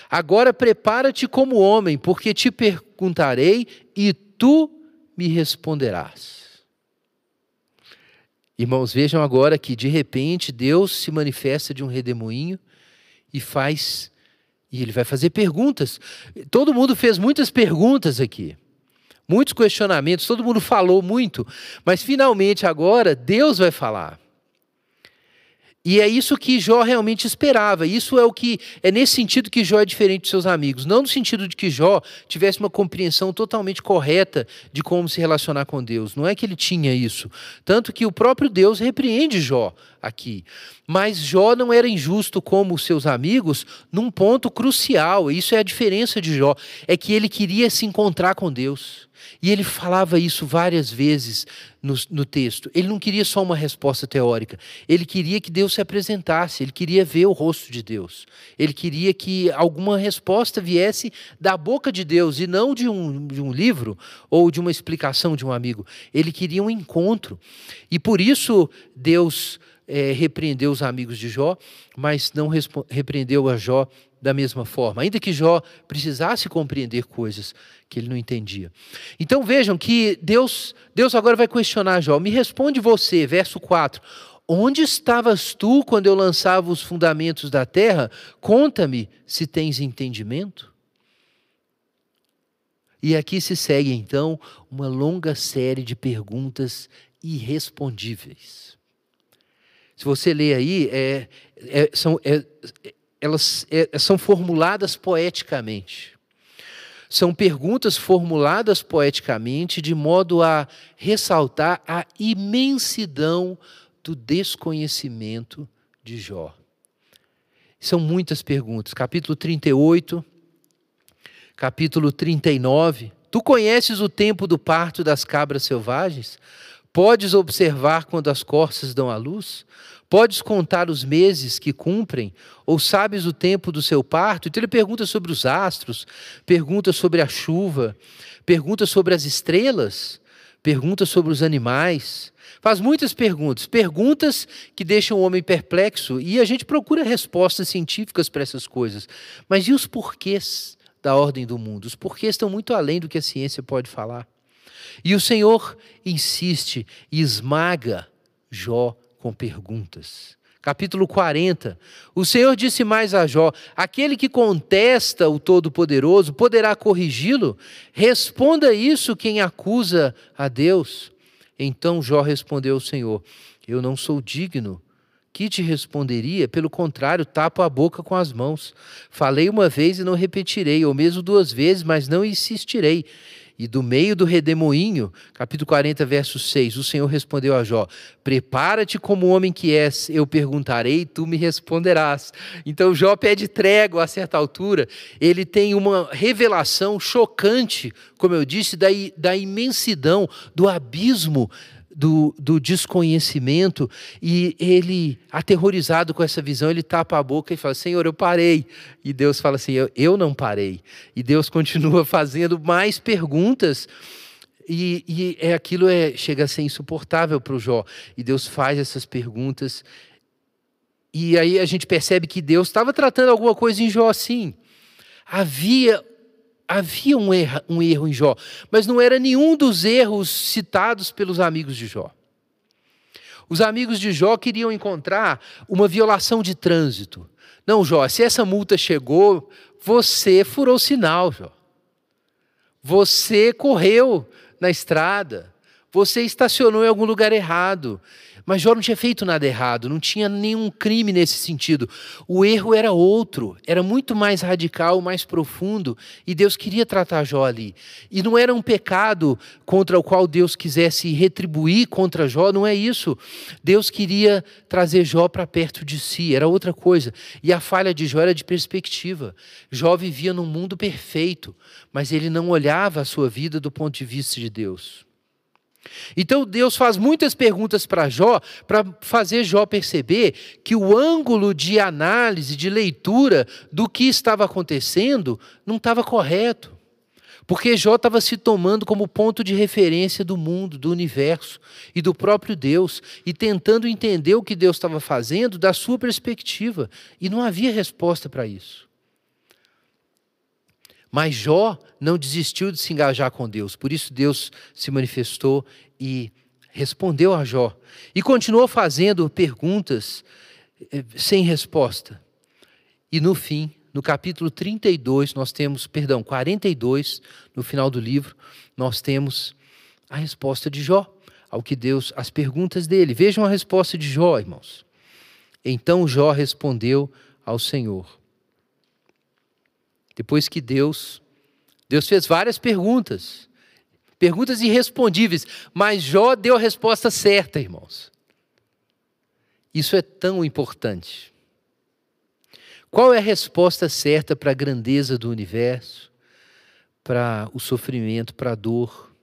Agora prepara-te como homem, porque te perguntarei e tu me responderás. Irmãos, vejam agora que de repente Deus se manifesta de um redemoinho e faz, e ele vai fazer perguntas. Todo mundo fez muitas perguntas aqui muitos questionamentos, todo mundo falou muito, mas finalmente agora Deus vai falar. E é isso que Jó realmente esperava. Isso é o que é nesse sentido que Jó é diferente dos seus amigos, não no sentido de que Jó tivesse uma compreensão totalmente correta de como se relacionar com Deus. Não é que ele tinha isso, tanto que o próprio Deus repreende Jó aqui. Mas Jó não era injusto como os seus amigos num ponto crucial. Isso é a diferença de Jó, é que ele queria se encontrar com Deus. E ele falava isso várias vezes no, no, texto. Ele não queria só uma resposta teórica. Ele queria que Deus se apresentasse. Ele queria ver o rosto de Deus. Ele queria que alguma resposta viesse da boca de Deus e não de um, de um livro ou de uma explicação de um amigo. Ele queria um encontro. E por isso Deus é, repreendeu os amigos de Jó, mas não repreendeu a Jó da mesma forma, ainda que Jó precisasse compreender coisas que ele não entendia. Então vejam que Deus, Deus agora vai questionar Jó. Me responde você, verso 4. Onde estavas tu quando eu lançava os fundamentos da terra? Conta-me se tens entendimento. E aqui se segue então uma longa série de perguntas irrespondíveis. Se você ler aí, é, é, são, é, elas é, são formuladas poeticamente. São perguntas formuladas poeticamente de modo a ressaltar a imensidão do desconhecimento de Jó. São muitas perguntas. Capítulo 38, capítulo 39. Tu conheces o tempo do parto das cabras selvagens? Podes observar quando as corças dão à luz? Podes contar os meses que cumprem? Ou sabes o tempo do seu parto? Então ele pergunta sobre os astros, pergunta sobre a chuva, pergunta sobre as estrelas, pergunta sobre os animais. Faz muitas perguntas, perguntas que deixam o homem perplexo e a gente procura respostas científicas para essas coisas. Mas e os porquês da ordem do mundo? Os porquês estão muito além do que a ciência pode falar. E o Senhor insiste e esmaga Jó com perguntas. Capítulo 40. O Senhor disse mais a Jó: Aquele que contesta o Todo-Poderoso poderá corrigi-lo? Responda isso quem acusa a Deus. Então Jó respondeu ao Senhor: Eu não sou digno que te responderia? Pelo contrário, tapo a boca com as mãos. Falei uma vez e não repetirei, ou mesmo duas vezes, mas não insistirei. E do meio do redemoinho, capítulo 40, verso 6, o Senhor respondeu a Jó: Prepara-te como homem que és, eu perguntarei, tu me responderás. Então Jó pede trégua a certa altura, ele tem uma revelação chocante, como eu disse, da, da imensidão, do abismo do, do, desconhecimento e ele, aterrorizado com essa visão, ele tapa a boca e fala: Senhor, eu parei. E Deus fala assim: Eu, eu não parei. E Deus continua fazendo mais perguntas. E, e é, aquilo é, chega a ser insuportável para o Jó. E Deus faz essas perguntas. E aí a gente percebe que Deus estava tratando alguma coisa em Jó sim. Havia havia um erro, um erro em Jó, mas não era nenhum dos erros citados pelos amigos de Jó. Os amigos de Jó queriam encontrar uma violação de trânsito. Não, Jó, se essa multa chegou, você furou o sinal, Jó. Você correu na estrada. Você estacionou em algum lugar errado. Mas Jó não tinha feito nada errado, não tinha nenhum crime nesse sentido. O erro era outro, era muito mais radical, mais profundo, e Deus queria tratar Jó ali. E não era um pecado contra o qual Deus quisesse retribuir contra Jó, não é isso. Deus queria trazer Jó para perto de si, era outra coisa. E a falha de Jó era de perspectiva. Jó vivia num mundo perfeito, mas ele não olhava a sua vida do ponto de vista de Deus. Então Deus faz muitas perguntas para Jó, para fazer Jó perceber que o ângulo de análise, de leitura do que estava acontecendo não estava correto. Porque Jó estava se tomando como ponto de referência do mundo, do universo e do próprio Deus, e tentando entender o que Deus estava fazendo da sua perspectiva, e não havia resposta para isso. Mas Jó não desistiu de se engajar com Deus, por isso Deus se manifestou e respondeu a Jó. E continuou fazendo perguntas eh, sem resposta. E no fim, no capítulo 32, nós temos, perdão, 42, no final do livro, nós temos a resposta de Jó ao que Deus, as perguntas dele. Vejam a resposta de Jó, irmãos. Então Jó respondeu ao Senhor. Depois que Deus, Deus fez várias perguntas, perguntas irrespondíveis, mas Jó deu a resposta certa, irmãos. Isso é tão importante. Qual é a resposta certa para a grandeza do universo, para o sofrimento, para a dor,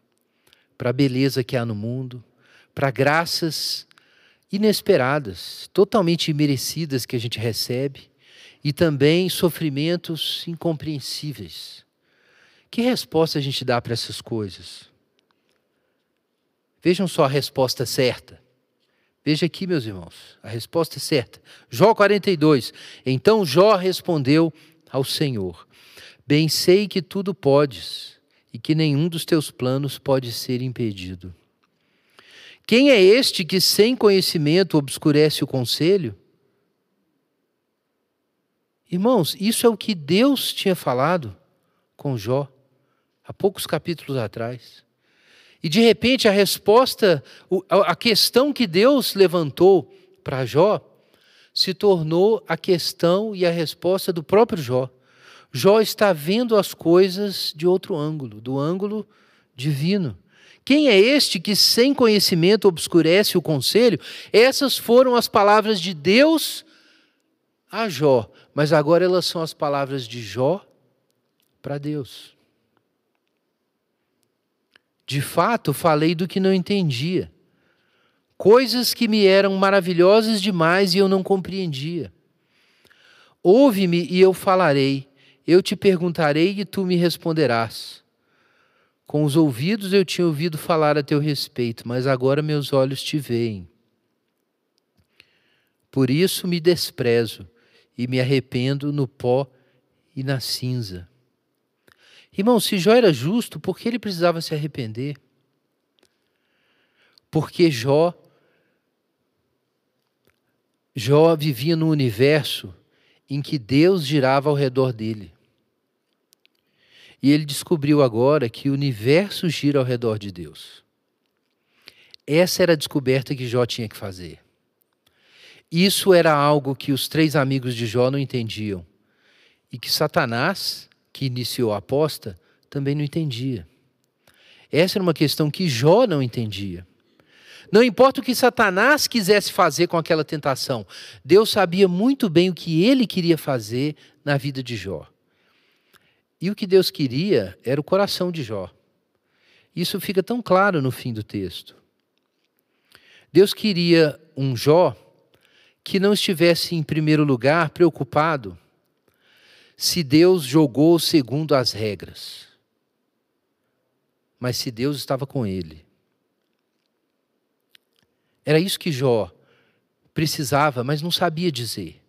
para a beleza que há no mundo, para graças inesperadas, totalmente imerecidas que a gente recebe? E também sofrimentos incompreensíveis. Que resposta a gente dá para essas coisas? Vejam só a resposta certa. Veja aqui, meus irmãos, a resposta é certa. Jó 42. Então Jó respondeu ao Senhor: Bem sei que tudo podes e que nenhum dos teus planos pode ser impedido. Quem é este que sem conhecimento obscurece o conselho? Irmãos, isso é o que Deus tinha falado com Jó há poucos capítulos atrás. E de repente a resposta, a questão que Deus levantou para Jó, se tornou a questão e a resposta do próprio Jó. Jó está vendo as coisas de outro ângulo, do ângulo divino. Quem é este que sem conhecimento obscurece o conselho? Essas foram as palavras de Deus a Jó, mas agora elas são as palavras de Jó para Deus. De fato, falei do que não entendia, coisas que me eram maravilhosas demais e eu não compreendia. Ouve-me e eu falarei, eu te perguntarei e tu me responderás. Com os ouvidos eu tinha ouvido falar a teu respeito, mas agora meus olhos te veem. Por isso me desprezo e me arrependo no pó e na cinza. Irmão, se Jó era justo, por que ele precisava se arrepender? Porque Jó Jó vivia num universo em que Deus girava ao redor dele. E ele descobriu agora que o universo gira ao redor de Deus. Essa era a descoberta que Jó tinha que fazer. Isso era algo que os três amigos de Jó não entendiam. E que Satanás, que iniciou a aposta, também não entendia. Essa era uma questão que Jó não entendia. Não importa o que Satanás quisesse fazer com aquela tentação, Deus sabia muito bem o que ele queria fazer na vida de Jó. E o que Deus queria era o coração de Jó. Isso fica tão claro no fim do texto. Deus queria um Jó que não estivesse em primeiro lugar preocupado se Deus jogou segundo as regras, mas se Deus estava com ele. Era isso que Jó precisava, mas não sabia dizer.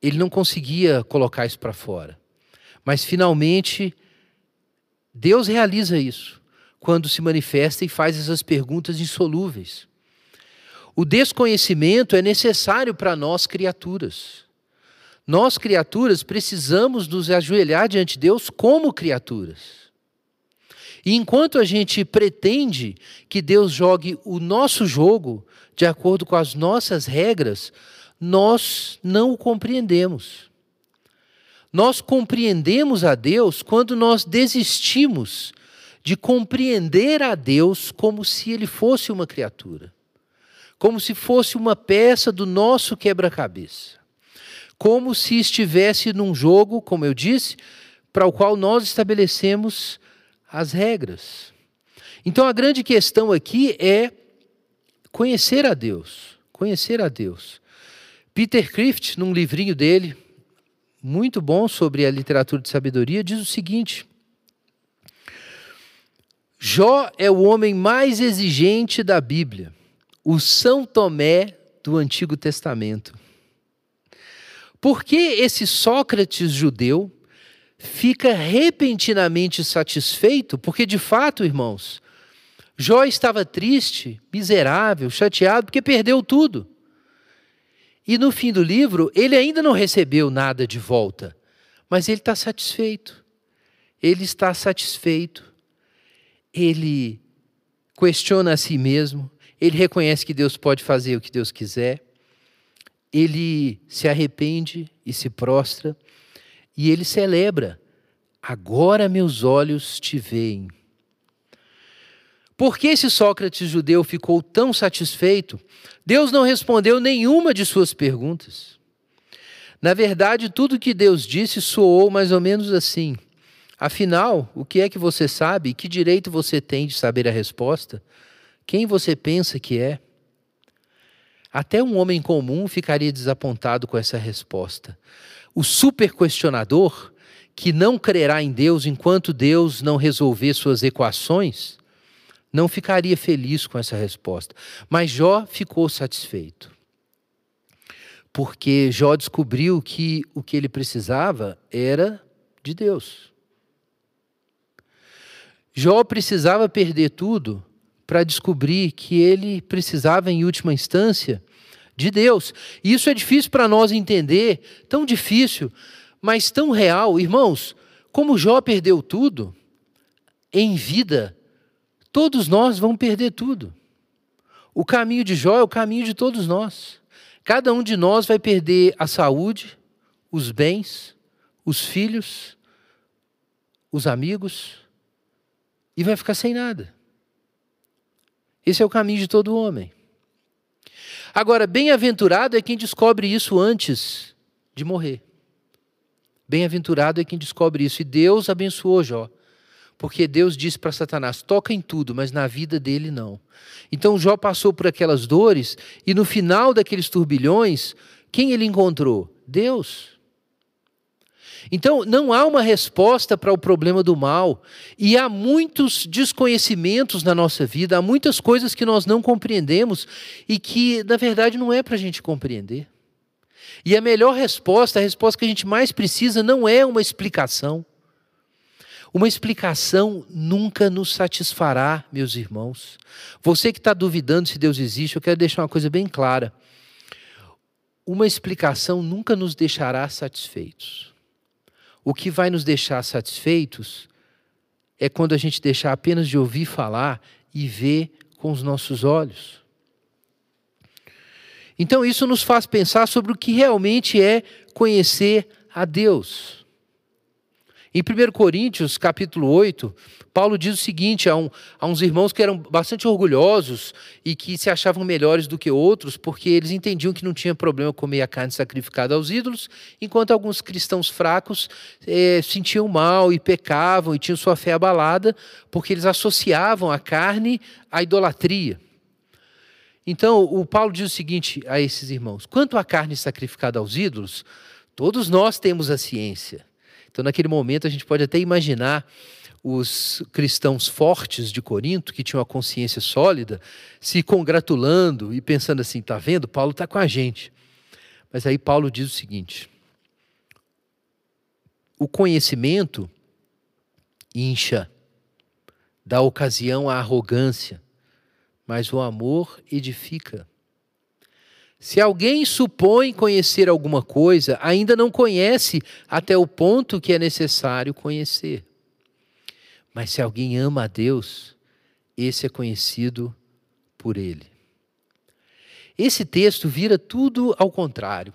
Ele não conseguia colocar isso para fora. Mas finalmente, Deus realiza isso quando se manifesta e faz essas perguntas insolúveis. O desconhecimento é necessário para nós, criaturas. Nós, criaturas, precisamos nos ajoelhar diante de Deus como criaturas. E enquanto a gente pretende que Deus jogue o nosso jogo de acordo com as nossas regras, nós não o compreendemos. Nós compreendemos a Deus quando nós desistimos de compreender a Deus como se ele fosse uma criatura, como se fosse uma peça do nosso quebra-cabeça, como se estivesse num jogo, como eu disse, para o qual nós estabelecemos as regras. Então a grande questão aqui é conhecer a Deus, conhecer a Deus. Peter Crift, num livrinho dele, muito bom sobre a literatura de sabedoria, diz o seguinte: Jó é o homem mais exigente da Bíblia, o São Tomé do Antigo Testamento. Por que esse Sócrates judeu fica repentinamente satisfeito, porque de fato, irmãos, Jó estava triste, miserável, chateado, porque perdeu tudo. E no fim do livro, ele ainda não recebeu nada de volta, mas ele está satisfeito. Ele está satisfeito. Ele questiona a si mesmo, ele reconhece que Deus pode fazer o que Deus quiser, ele se arrepende e se prostra e ele celebra: Agora meus olhos te veem. Por que esse Sócrates judeu ficou tão satisfeito? Deus não respondeu nenhuma de suas perguntas. Na verdade, tudo que Deus disse soou mais ou menos assim. Afinal, o que é que você sabe? Que direito você tem de saber a resposta? Quem você pensa que é? Até um homem comum ficaria desapontado com essa resposta. O super questionador, que não crerá em Deus enquanto Deus não resolver suas equações, não ficaria feliz com essa resposta. Mas Jó ficou satisfeito. Porque Jó descobriu que o que ele precisava era de Deus. Jó precisava perder tudo para descobrir que ele precisava, em última instância, de Deus. E isso é difícil para nós entender, tão difícil, mas tão real. Irmãos, como Jó perdeu tudo, em vida, todos nós vamos perder tudo. O caminho de Jó é o caminho de todos nós. Cada um de nós vai perder a saúde, os bens, os filhos, os amigos, e vai ficar sem nada. Esse é o caminho de todo homem. Agora, bem-aventurado é quem descobre isso antes de morrer. Bem-aventurado é quem descobre isso. E Deus abençoou Jó. Porque Deus disse para Satanás: toca em tudo, mas na vida dele não. Então Jó passou por aquelas dores e no final daqueles turbilhões, quem ele encontrou? Deus. Então, não há uma resposta para o problema do mal, e há muitos desconhecimentos na nossa vida, há muitas coisas que nós não compreendemos e que, na verdade, não é para a gente compreender. E a melhor resposta, a resposta que a gente mais precisa, não é uma explicação. Uma explicação nunca nos satisfará, meus irmãos. Você que está duvidando se Deus existe, eu quero deixar uma coisa bem clara. Uma explicação nunca nos deixará satisfeitos. O que vai nos deixar satisfeitos é quando a gente deixar apenas de ouvir falar e ver com os nossos olhos. Então isso nos faz pensar sobre o que realmente é conhecer a Deus. Em 1 Coríntios, capítulo 8, Paulo diz o seguinte a, um, a, uns irmãos que eram bastante orgulhosos e que se achavam melhores do que outros, porque eles entendiam que não tinha problema comer a carne sacrificada aos ídolos, enquanto alguns cristãos fracos é, sentiam mal e pecavam e tinham sua fé abalada, porque eles associavam a carne à idolatria. Então, o Paulo diz o seguinte a esses irmãos: quanto à carne sacrificada aos ídolos, todos nós temos a ciência. Então, naquele momento, a gente pode até imaginar os cristãos fortes de Corinto, que tinham a consciência sólida, se congratulando e pensando assim: está vendo? Paulo está com a gente. Mas aí Paulo diz o seguinte: o conhecimento incha, dá ocasião à arrogância, mas o amor edifica. Se alguém supõe conhecer alguma coisa, ainda não conhece até o ponto que é necessário conhecer. Mas se alguém ama a Deus, esse é conhecido por Ele. Esse texto vira tudo ao contrário,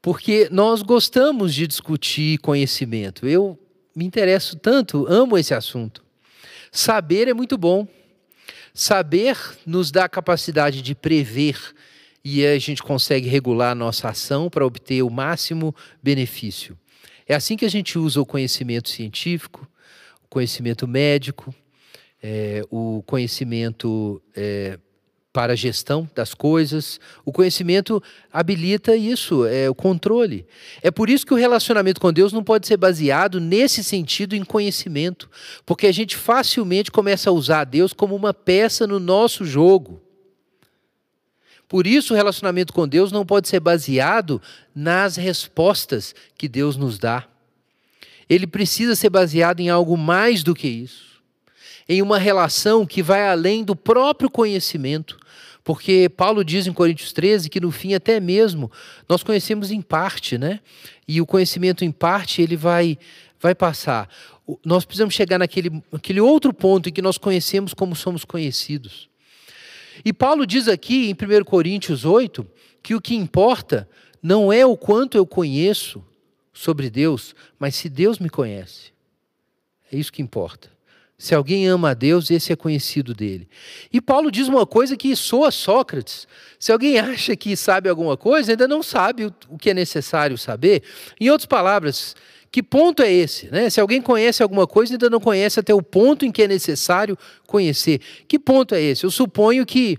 porque nós gostamos de discutir conhecimento. Eu me interesso tanto, amo esse assunto. Saber é muito bom. Saber nos dá a capacidade de prever e a gente consegue regular a nossa ação para obter o máximo benefício. É assim que a gente usa o conhecimento científico, o conhecimento médico, é, o conhecimento é, para a gestão das coisas. O conhecimento habilita isso, é o controle. É por isso que o relacionamento com Deus não pode ser baseado nesse sentido em conhecimento, porque a gente facilmente começa a usar Deus como uma peça no nosso jogo. Por isso, o relacionamento com Deus não pode ser baseado nas respostas que Deus nos dá. Ele precisa ser baseado em algo mais do que isso. Em uma relação que vai além do próprio conhecimento. Porque Paulo diz em Coríntios 13 que no fim até mesmo nós conhecemos em parte, né? E o conhecimento em parte ele vai vai passar. Nós precisamos chegar naquele, naquele outro ponto em que nós conhecemos como somos conhecidos. E Paulo diz aqui em 1 Coríntios 8 que o que importa não é o quanto eu conheço sobre Deus, mas se Deus me conhece. É isso que importa. Se alguém ama a Deus, esse é conhecido dele. E Paulo diz uma coisa que soa Sócrates. Se alguém acha que sabe alguma coisa, ainda não sabe o que é necessário saber. Em outras palavras, que ponto é esse? Né? Se alguém conhece alguma coisa, ainda não conhece até o ponto em que é necessário conhecer. Que ponto é esse? Eu suponho que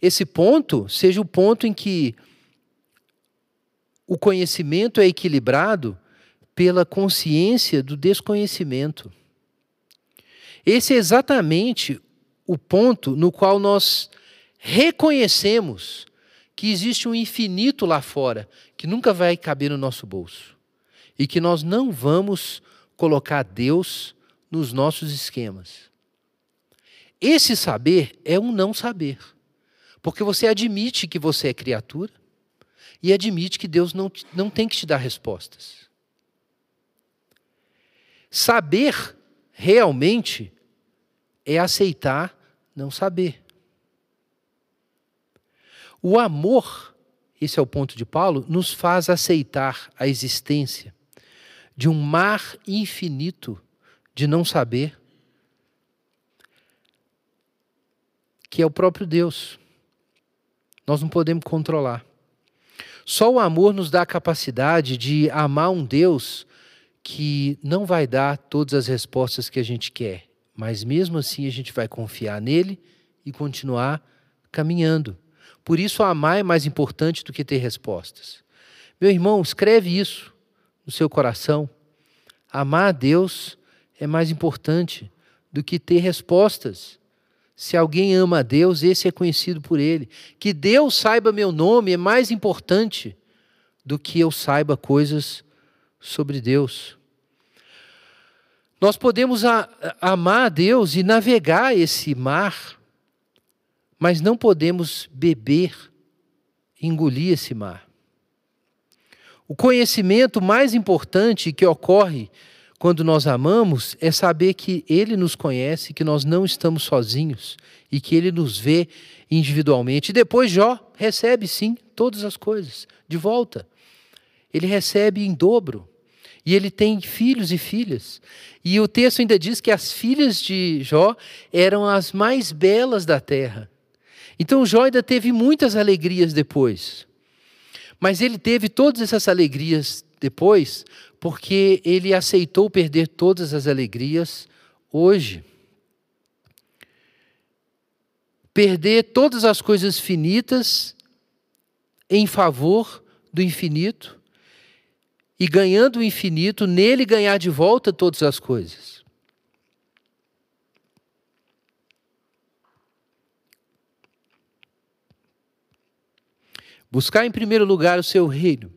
esse ponto seja o ponto em que o conhecimento é equilibrado pela consciência do desconhecimento. Esse é exatamente o ponto no qual nós reconhecemos que existe um infinito lá fora que nunca vai caber no nosso bolso e que nós não vamos colocar Deus nos nossos esquemas. Esse saber é um não saber, porque você admite que você é criatura e admite que Deus não, não tem que te dar respostas. Saber realmente é aceitar não saber. O amor, esse é o ponto de Paulo, nos faz aceitar a existência de um mar infinito de não saber, que é o próprio Deus. Nós não podemos controlar. Só o amor nos dá a capacidade de amar um Deus que não vai dar todas as respostas que a gente quer, mas mesmo assim a gente vai confiar nele e continuar caminhando. Por isso, amar é mais importante do que ter respostas. Meu irmão, escreve isso no seu coração. Amar a Deus é mais importante do que ter respostas. Se alguém ama a Deus, esse é conhecido por Ele. Que Deus saiba meu nome é mais importante do que eu saiba coisas sobre Deus. Nós podemos a, a, amar a Deus e navegar esse mar, mas não podemos beber, engolir esse mar. O conhecimento mais importante que ocorre quando nós amamos é saber que Ele nos conhece, que nós não estamos sozinhos e que Ele nos vê individualmente. E depois Jó recebe sim todas as coisas de volta. Ele recebe em dobro. E ele tem filhos e filhas. E o texto ainda diz que as filhas de Jó eram as mais belas da terra. Então Jó ainda teve muitas alegrias depois. Mas ele teve todas essas alegrias depois porque ele aceitou perder todas as alegrias hoje. Perder todas as coisas finitas em favor do infinito e ganhando o infinito, nele ganhar de volta todas as coisas. Buscar em primeiro lugar o seu reino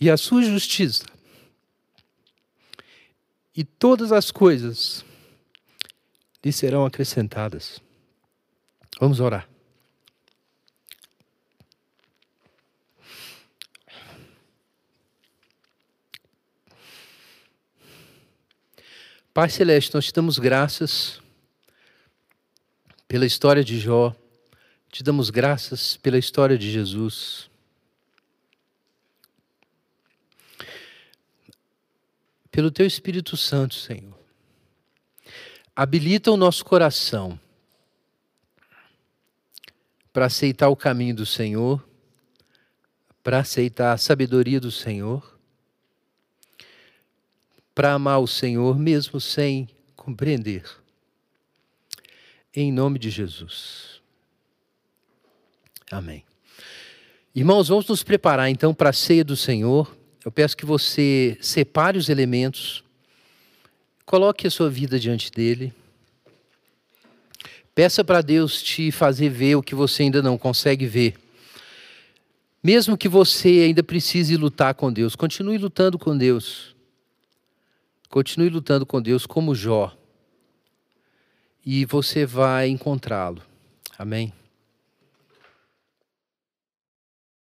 e a sua justiça, e todas as coisas lhe serão acrescentadas. Vamos orar. Pai Celeste, nós te damos graças pela história de Jó, te damos graças pela história de Jesus. Pelo teu Espírito Santo, Senhor. Habilita o nosso coração para aceitar o caminho do Senhor, para aceitar a sabedoria do Senhor para amar o Senhor mesmo sem compreender. Em nome de Jesus. Amém. Irmãos, vamos nos preparar então para a ceia do Senhor. Eu peço que você separe os elementos, coloque a sua vida diante dele. Peça para Deus te fazer ver o que você ainda não consegue ver. Mesmo que você ainda precise lutar com Deus, continue lutando com Deus. Continue lutando com Deus como Jó. E você vai encontrá-lo. Amém?